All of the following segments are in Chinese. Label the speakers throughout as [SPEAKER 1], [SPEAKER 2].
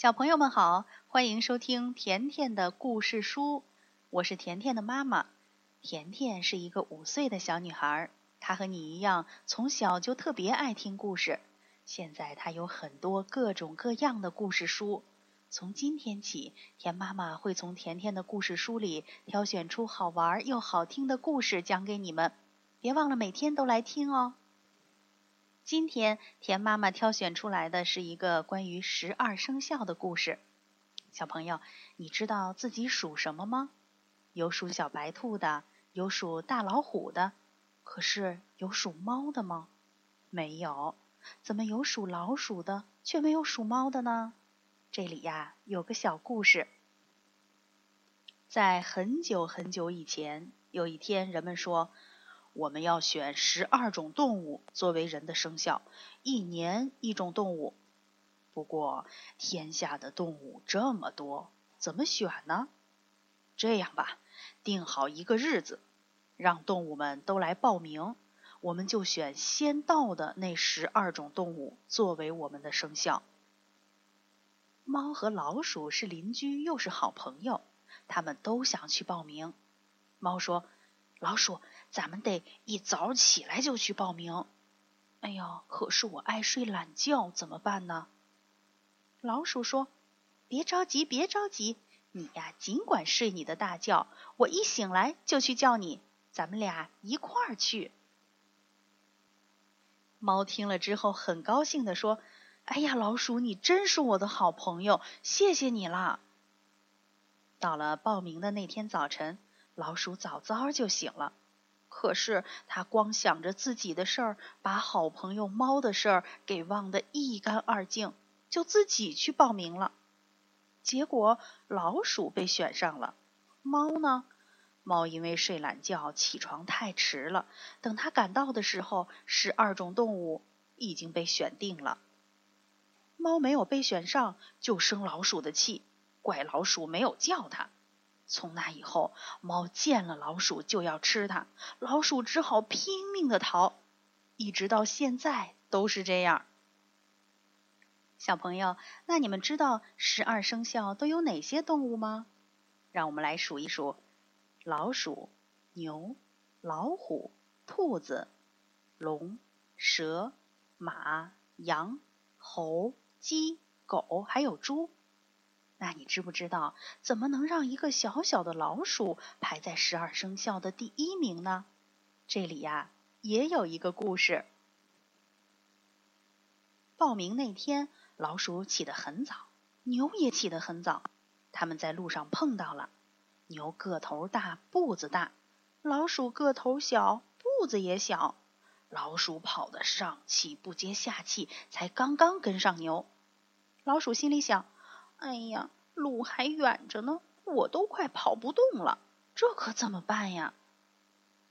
[SPEAKER 1] 小朋友们好，欢迎收听甜甜的故事书，我是甜甜的妈妈。甜甜是一个五岁的小女孩，她和你一样，从小就特别爱听故事。现在她有很多各种各样的故事书。从今天起，甜妈妈会从甜甜的故事书里挑选出好玩又好听的故事讲给你们，别忘了每天都来听哦。今天田妈妈挑选出来的是一个关于十二生肖的故事。小朋友，你知道自己属什么吗？有属小白兔的，有属大老虎的，可是有属猫的吗？没有。怎么有属老鼠的，却没有属猫的呢？这里呀有个小故事。在很久很久以前，有一天，人们说我们要选十二种动物作为人的生肖，一年一种动物。不过天下的动物这么多，怎么选呢？这样吧，定好一个日子，让动物们都来报名，我们就选先到的那十二种动物作为我们的生肖。猫和老鼠是邻居，又是好朋友，他们都想去报名。猫说：“老鼠，咱们得一早起来就去报名。”哎呀，可是我爱睡懒觉，怎么办呢？老鼠说：“别着急，别着急，你呀尽管睡你的大觉，我一醒来就去叫你，咱们俩一块儿去。”猫听了之后很高兴地说。哎呀，老鼠，你真是我的好朋友，谢谢你啦！到了报名的那天早晨，老鼠早早就醒了，可是他光想着自己的事儿，把好朋友猫的事儿给忘得一干二净，就自己去报名了。结果老鼠被选上了，猫呢？猫因为睡懒觉，起床太迟了。等它赶到的时候，十二种动物已经被选定了。猫没有被选上，就生老鼠的气，怪老鼠没有叫它。从那以后，猫见了老鼠就要吃它，老鼠只好拼命的逃，一直到现在都是这样。小朋友，那你们知道十二生肖都有哪些动物吗？让我们来数一数：老鼠、牛、老虎、兔子、龙、蛇、马、羊、猴。鸡、狗还有猪，那你知不知道怎么能让一个小小的老鼠排在十二生肖的第一名呢？这里呀也有一个故事。报名那天，老鼠起得很早，牛也起得很早。他们在路上碰到了，牛个头大，步子大；老鼠个头小，步子也小。老鼠跑得上气不接下气，才刚刚跟上牛。老鼠心里想：“哎呀，路还远着呢，我都快跑不动了，这可怎么办呀？”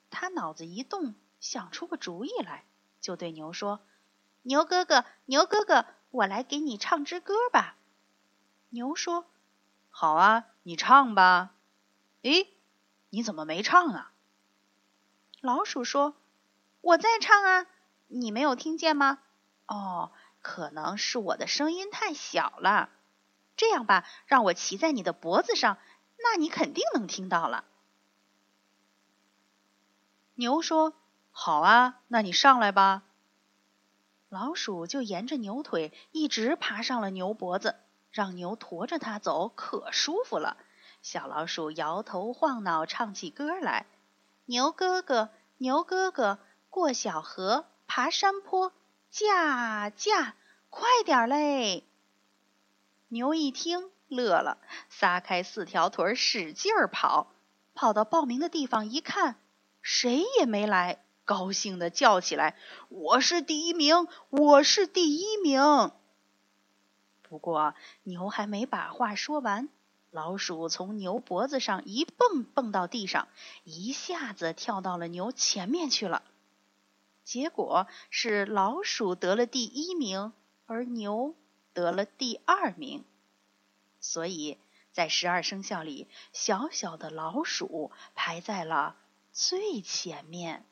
[SPEAKER 1] 他脑子一动，想出个主意来，就对牛说：“牛哥哥，牛哥哥，我来给你唱支歌吧。”牛说：“好啊，你唱吧。”诶，你怎么没唱啊？老鼠说。我在唱啊，你没有听见吗？哦，可能是我的声音太小了。这样吧，让我骑在你的脖子上，那你肯定能听到了。牛说：“好啊，那你上来吧。”老鼠就沿着牛腿一直爬上了牛脖子，让牛驮着它走，可舒服了。小老鼠摇头晃脑唱起歌来：“牛哥哥，牛哥哥。”过小河，爬山坡，驾驾，快点嘞！牛一听乐了，撒开四条腿使劲儿跑。跑到报名的地方一看，谁也没来，高兴的叫起来：“我是第一名，我是第一名！”不过牛还没把话说完，老鼠从牛脖子上一蹦，蹦到地上，一下子跳到了牛前面去了。结果是老鼠得了第一名，而牛得了第二名。所以在十二生肖里，小小的老鼠排在了最前面。